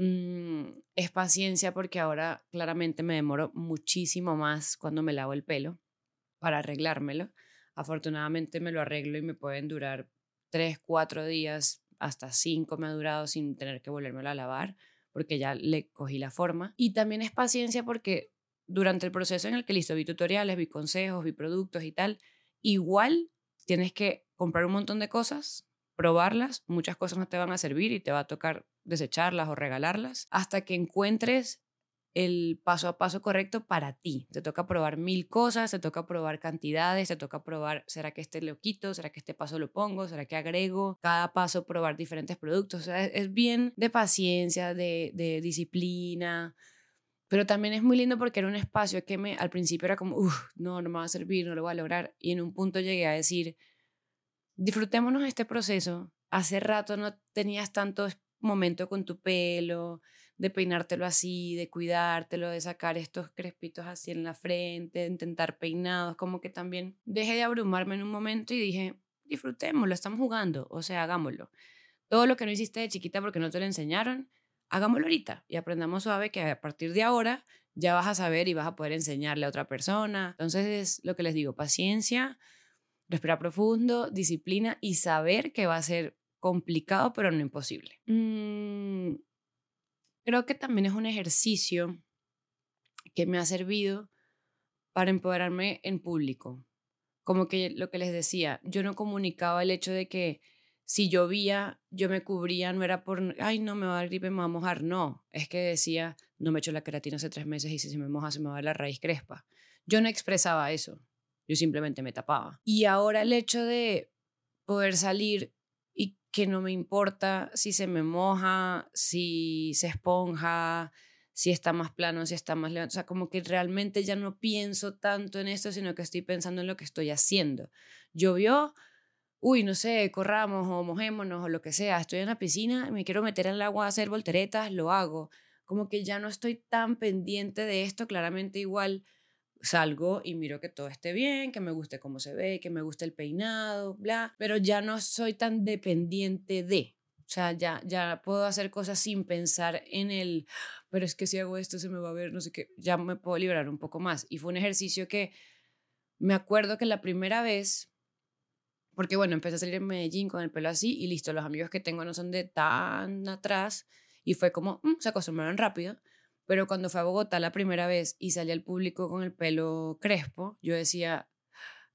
Mm, es paciencia porque ahora claramente me demoro muchísimo más cuando me lavo el pelo para arreglármelo. Afortunadamente me lo arreglo y me pueden durar tres, cuatro días, hasta cinco me ha durado sin tener que volvérmelo a lavar porque ya le cogí la forma. Y también es paciencia porque durante el proceso en el que listo, vi tutoriales, vi consejos, vi productos y tal, igual tienes que comprar un montón de cosas, probarlas, muchas cosas no te van a servir y te va a tocar desecharlas o regalarlas hasta que encuentres el paso a paso correcto para ti. Te toca probar mil cosas, te toca probar cantidades, te toca probar, ¿será que este lo quito? ¿Será que este paso lo pongo? ¿Será que agrego? Cada paso probar diferentes productos. O sea, es, bien de paciencia, de, disciplina, pero también es muy lindo porque era un espacio que al principio era como, uff, no, no me va a servir, no lo voy a lograr. Y en un punto llegué a decir, disfrutémonos este proceso. Hace rato no tenías tanto momento con tu pelo, de peinártelo así, de cuidártelo, de sacar estos crespitos así en la frente, de intentar peinados, como que también dejé de abrumarme en un momento y dije, disfrutémoslo, estamos jugando, o sea, hagámoslo. Todo lo que no hiciste de chiquita porque no te lo enseñaron, hagámoslo ahorita y aprendamos suave que a partir de ahora ya vas a saber y vas a poder enseñarle a otra persona. Entonces es lo que les digo, paciencia, respirar profundo, disciplina y saber que va a ser complicado pero no imposible. Mm, creo que también es un ejercicio que me ha servido para empoderarme en público. Como que lo que les decía, yo no comunicaba el hecho de que si llovía, yo me cubría, no era por, ay, no me va a dar gripe, me va a mojar. No, es que decía, no me echo la queratina hace tres meses y si se me moja se me va a la raíz crespa. Yo no expresaba eso, yo simplemente me tapaba. Y ahora el hecho de poder salir que no me importa si se me moja, si se esponja, si está más plano, si está más levantado. O sea, como que realmente ya no pienso tanto en esto, sino que estoy pensando en lo que estoy haciendo. Llovió, uy, no sé, corramos o mojémonos o lo que sea. Estoy en la piscina, me quiero meter en el agua a hacer volteretas, lo hago. Como que ya no estoy tan pendiente de esto, claramente igual salgo y miro que todo esté bien, que me guste cómo se ve, que me guste el peinado, bla, pero ya no soy tan dependiente de. O sea, ya, ya puedo hacer cosas sin pensar en el, pero es que si hago esto se me va a ver, no sé qué, ya me puedo liberar un poco más. Y fue un ejercicio que me acuerdo que la primera vez, porque bueno, empecé a salir en Medellín con el pelo así y listo, los amigos que tengo no son de tan atrás y fue como, mm, se acostumbraron rápido. Pero cuando fue a Bogotá la primera vez y salí al público con el pelo crespo, yo decía,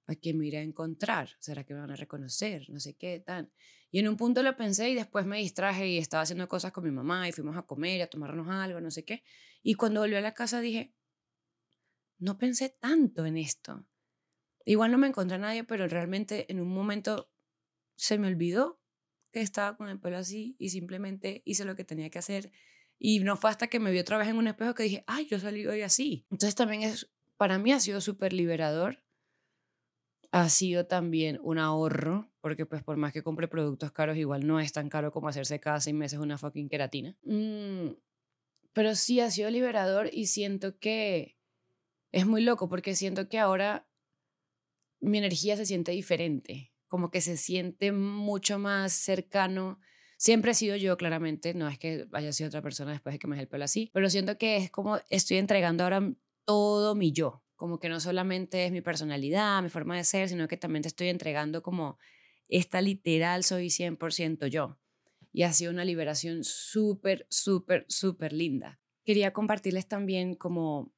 ¿a quién me iré a encontrar? ¿Será que me van a reconocer? No sé qué, tan. Y en un punto lo pensé y después me distraje y estaba haciendo cosas con mi mamá y fuimos a comer a tomarnos algo, no sé qué. Y cuando volví a la casa dije, no pensé tanto en esto. Igual no me encontré a nadie, pero realmente en un momento se me olvidó que estaba con el pelo así y simplemente hice lo que tenía que hacer y no fue hasta que me vi otra vez en un espejo que dije, ay, yo salí hoy así. Entonces también es, para mí ha sido súper liberador. Ha sido también un ahorro, porque pues por más que compre productos caros, igual no es tan caro como hacerse cada seis meses una fucking queratina. Mm, pero sí ha sido liberador y siento que es muy loco porque siento que ahora mi energía se siente diferente, como que se siente mucho más cercano Siempre he sido yo, claramente, no es que haya sido otra persona después de que me dejé el pelo así, pero siento que es como estoy entregando ahora todo mi yo, como que no solamente es mi personalidad, mi forma de ser, sino que también te estoy entregando como esta literal soy 100% yo. Y ha sido una liberación súper, súper, súper linda. Quería compartirles también como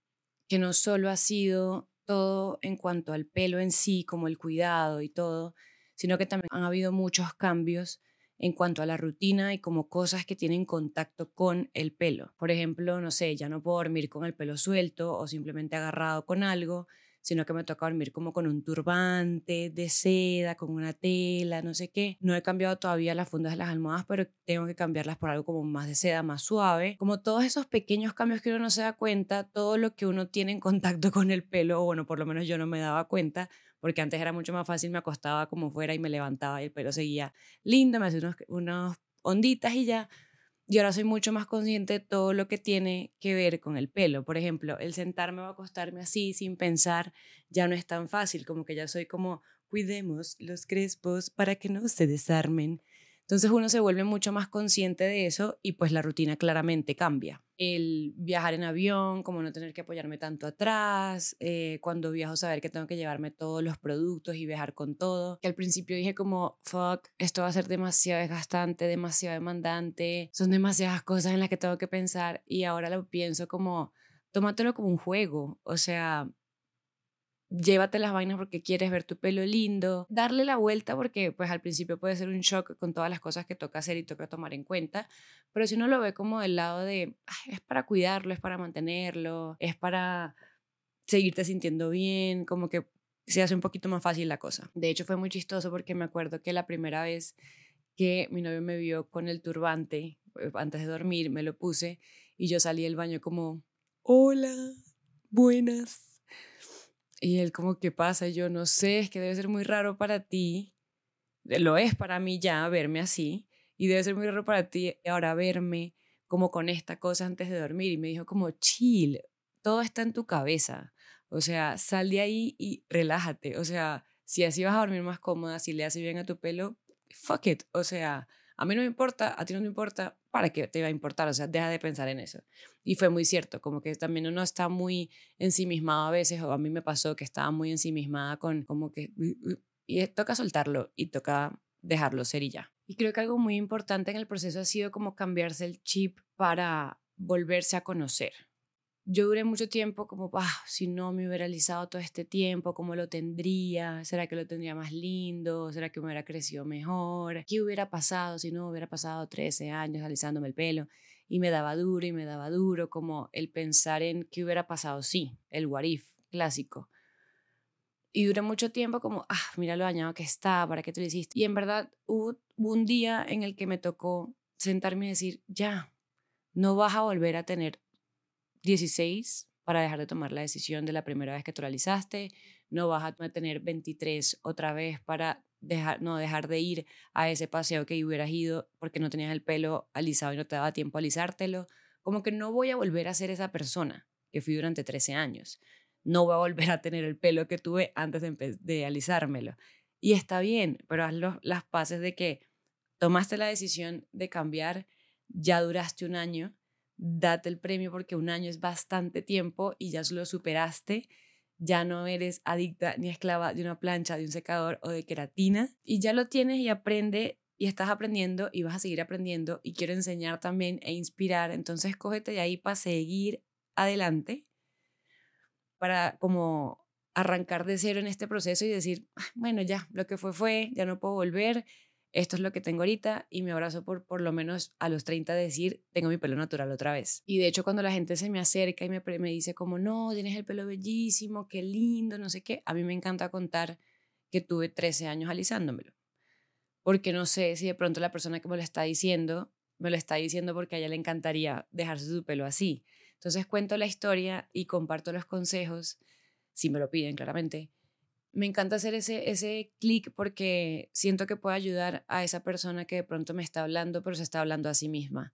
que no solo ha sido todo en cuanto al pelo en sí, como el cuidado y todo, sino que también han habido muchos cambios en cuanto a la rutina y como cosas que tienen contacto con el pelo. Por ejemplo, no sé, ya no puedo dormir con el pelo suelto o simplemente agarrado con algo, sino que me toca dormir como con un turbante de seda, con una tela, no sé qué. No he cambiado todavía las fundas de las almohadas, pero tengo que cambiarlas por algo como más de seda, más suave. Como todos esos pequeños cambios que uno no se da cuenta, todo lo que uno tiene en contacto con el pelo, o bueno, por lo menos yo no me daba cuenta, porque antes era mucho más fácil, me acostaba como fuera y me levantaba y el pelo seguía lindo, me hacía unos, unas onditas y ya. Y ahora soy mucho más consciente de todo lo que tiene que ver con el pelo. Por ejemplo, el sentarme o acostarme así sin pensar ya no es tan fácil, como que ya soy como, cuidemos los crespos para que no se desarmen. Entonces uno se vuelve mucho más consciente de eso y pues la rutina claramente cambia. El viajar en avión, como no tener que apoyarme tanto atrás, eh, cuando viajo saber que tengo que llevarme todos los productos y viajar con todo. Que al principio dije como, fuck, esto va a ser demasiado desgastante, demasiado demandante, son demasiadas cosas en las que tengo que pensar y ahora lo pienso como, tómatelo como un juego, o sea, llévate las vainas porque quieres ver tu pelo lindo, darle la vuelta porque pues al principio puede ser un shock con todas las cosas que toca hacer y toca tomar en cuenta, pero si uno lo ve como del lado de es para cuidarlo, es para mantenerlo, es para seguirte sintiendo bien, como que se hace un poquito más fácil la cosa. De hecho fue muy chistoso porque me acuerdo que la primera vez que mi novio me vio con el turbante, eh, antes de dormir me lo puse y yo salí del baño como, hola, buenas y él como, ¿qué pasa? yo no sé, es que debe ser muy raro para ti. Lo es para mí ya verme así. Y debe ser muy raro para ti ahora verme como con esta cosa antes de dormir y me dijo como, chill, todo está en tu cabeza. O sea, sal de ahí y relájate. O sea, si así vas a dormir más cómoda, si le hace bien a tu pelo, fuck it. O sea, a mí no me importa, a ti no me importa, ¿para qué te va a importar? O sea, deja de pensar en eso. Y fue muy cierto, como que también uno está muy ensimismado a veces, o a mí me pasó que estaba muy ensimismada con como que, y toca soltarlo y toca dejarlo ser y ya. Y creo que algo muy importante en el proceso ha sido como cambiarse el chip para volverse a conocer yo duré mucho tiempo como, ah, si no me hubiera realizado todo este tiempo, ¿cómo lo tendría? ¿Será que lo tendría más lindo? ¿Será que me hubiera crecido mejor? ¿Qué hubiera pasado si no hubiera pasado 13 años alisándome el pelo? Y me daba duro y me daba duro, como el pensar en qué hubiera pasado, sí, el what clásico. Y duré mucho tiempo como, ah, mira lo dañado que está, ¿para qué te lo hiciste? Y en verdad hubo un día en el que me tocó sentarme y decir, ya, no vas a volver a tener 16 para dejar de tomar la decisión de la primera vez que tú realizaste, no vas a tener 23 otra vez para dejar, no dejar de ir a ese paseo que hubieras ido porque no tenías el pelo alisado y no te daba tiempo a alisártelo. Como que no voy a volver a ser esa persona que fui durante 13 años. No voy a volver a tener el pelo que tuve antes de, de alisármelo. Y está bien, pero haz las paces de que tomaste la decisión de cambiar, ya duraste un año date el premio porque un año es bastante tiempo y ya lo superaste, ya no eres adicta ni esclava de una plancha, de un secador o de queratina y ya lo tienes y aprende y estás aprendiendo y vas a seguir aprendiendo y quiero enseñar también e inspirar, entonces cógete de ahí para seguir adelante, para como arrancar de cero en este proceso y decir, ah, bueno, ya, lo que fue fue, ya no puedo volver, esto es lo que tengo ahorita y me abrazo por por lo menos a los 30 decir, tengo mi pelo natural otra vez. Y de hecho cuando la gente se me acerca y me, me dice como, no, tienes el pelo bellísimo, qué lindo, no sé qué, a mí me encanta contar que tuve 13 años alisándomelo. Porque no sé si de pronto la persona que me lo está diciendo, me lo está diciendo porque a ella le encantaría dejarse su pelo así. Entonces cuento la historia y comparto los consejos, si me lo piden claramente, me encanta hacer ese, ese clic porque siento que puede ayudar a esa persona que de pronto me está hablando, pero se está hablando a sí misma.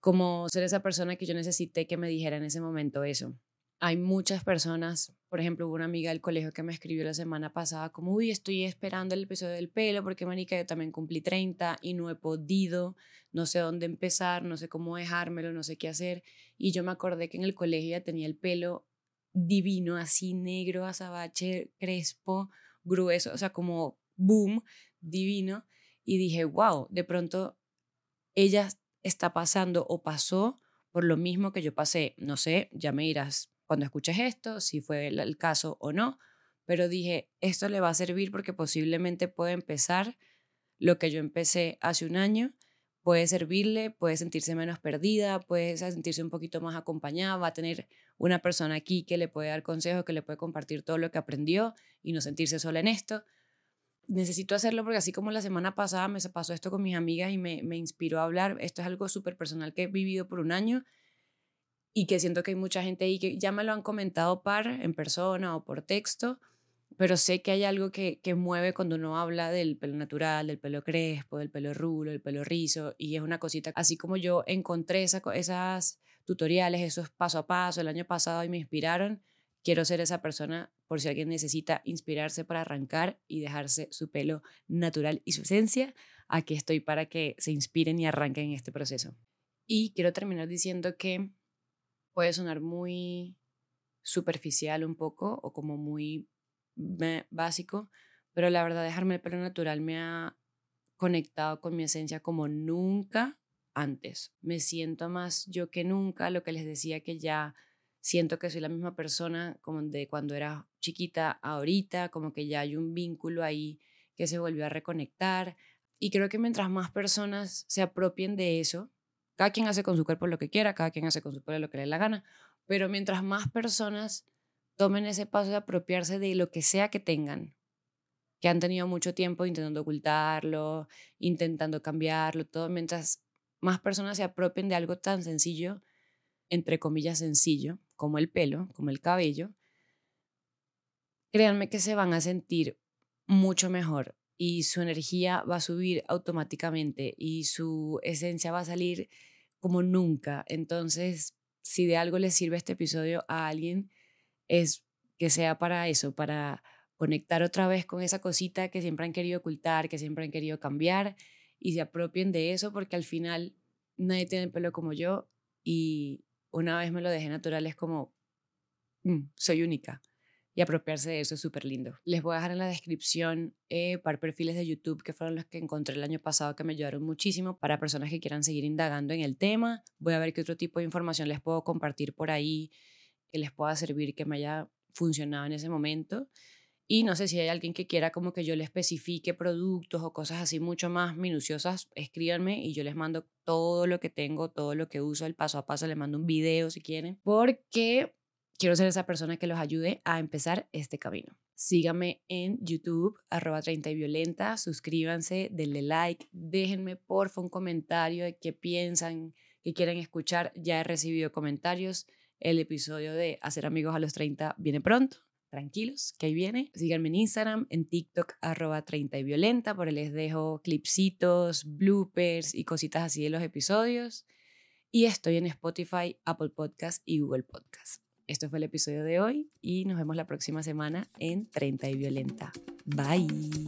Como ser esa persona que yo necesité que me dijera en ese momento eso. Hay muchas personas, por ejemplo, hubo una amiga del colegio que me escribió la semana pasada como, uy, estoy esperando el episodio del pelo porque, manica, yo también cumplí 30 y no he podido, no sé dónde empezar, no sé cómo dejármelo, no sé qué hacer. Y yo me acordé que en el colegio ya tenía el pelo divino, así negro, azabache, crespo, grueso, o sea, como boom, divino. Y dije, wow, de pronto ella está pasando o pasó por lo mismo que yo pasé. No sé, ya me dirás cuando escuches esto, si fue el, caso o no, pero dije, esto le va a servir porque posiblemente puede empezar lo que yo empecé hace un año puede servirle, puede sentirse menos perdida, puede sentirse un poquito más acompañada, va a tener una persona aquí que le puede dar consejos, que le puede compartir todo lo que aprendió y no sentirse sola en esto. Necesito hacerlo porque así como la semana pasada me pasó esto con mis amigas y me, me inspiró a hablar, esto es algo súper personal que he vivido por un año y que siento que hay mucha gente ahí que ya me lo han comentado par en persona o por texto, pero sé que hay algo que, que mueve cuando uno habla del pelo natural, del pelo crespo, del pelo rulo, del pelo rizo, y es una cosita, así como yo encontré esa, esas tutoriales, esos paso a paso el año pasado y me inspiraron, quiero ser esa persona por si alguien necesita inspirarse para arrancar y dejarse su pelo natural y su esencia, aquí estoy para que se inspiren y arranquen en este proceso. Y quiero terminar diciendo que puede sonar muy superficial un poco o como muy básico, pero la verdad dejarme el pelo natural me ha conectado con mi esencia como nunca antes. Me siento más yo que nunca, lo que les decía que ya siento que soy la misma persona como de cuando era chiquita ahorita, como que ya hay un vínculo ahí que se volvió a reconectar. Y creo que mientras más personas se apropien de eso, cada quien hace con su cuerpo lo que quiera, cada quien hace con su pelo lo que le dé la gana, pero mientras más personas tomen ese paso de apropiarse de lo que sea que tengan, que han tenido mucho tiempo intentando ocultarlo, intentando cambiarlo, todo, mientras más personas se apropien de algo tan sencillo, entre comillas sencillo, como el pelo, como el cabello, créanme que se van a sentir mucho mejor y su energía va a subir automáticamente y su esencia va a salir como nunca. Entonces, si de algo les sirve este episodio a alguien, es que sea para eso, para conectar otra vez con esa cosita que siempre han querido ocultar, que siempre han querido cambiar y se apropien de eso porque al final nadie tiene el pelo como yo y una vez me lo dejé natural es como, mm, soy única y apropiarse de eso es súper lindo. Les voy a dejar en la descripción eh, par perfiles de YouTube que fueron los que encontré el año pasado que me ayudaron muchísimo para personas que quieran seguir indagando en el tema. Voy a ver qué otro tipo de información les puedo compartir por ahí que les pueda servir, que me haya funcionado en ese momento. Y no sé si hay alguien que quiera como que yo le especifique productos o cosas así mucho más minuciosas, escríbanme y yo les mando todo lo que tengo, todo lo que uso, el paso a paso, les mando un video si quieren, porque quiero ser esa persona que los ayude a empezar este camino. Síganme en YouTube, arroba 30 y violenta, suscríbanse, denle like, déjenme porfa un comentario de qué piensan, qué quieren escuchar. Ya he recibido comentarios. El episodio de Hacer amigos a los 30 viene pronto tranquilos, que ahí viene. Síganme en Instagram, en TikTok, arroba 30 y violenta, por ahí les dejo clipsitos, bloopers y cositas así de los episodios. Y estoy en Spotify, Apple Podcast y Google Podcast. Esto fue el episodio de hoy y nos vemos la próxima semana en 30 y violenta. Bye.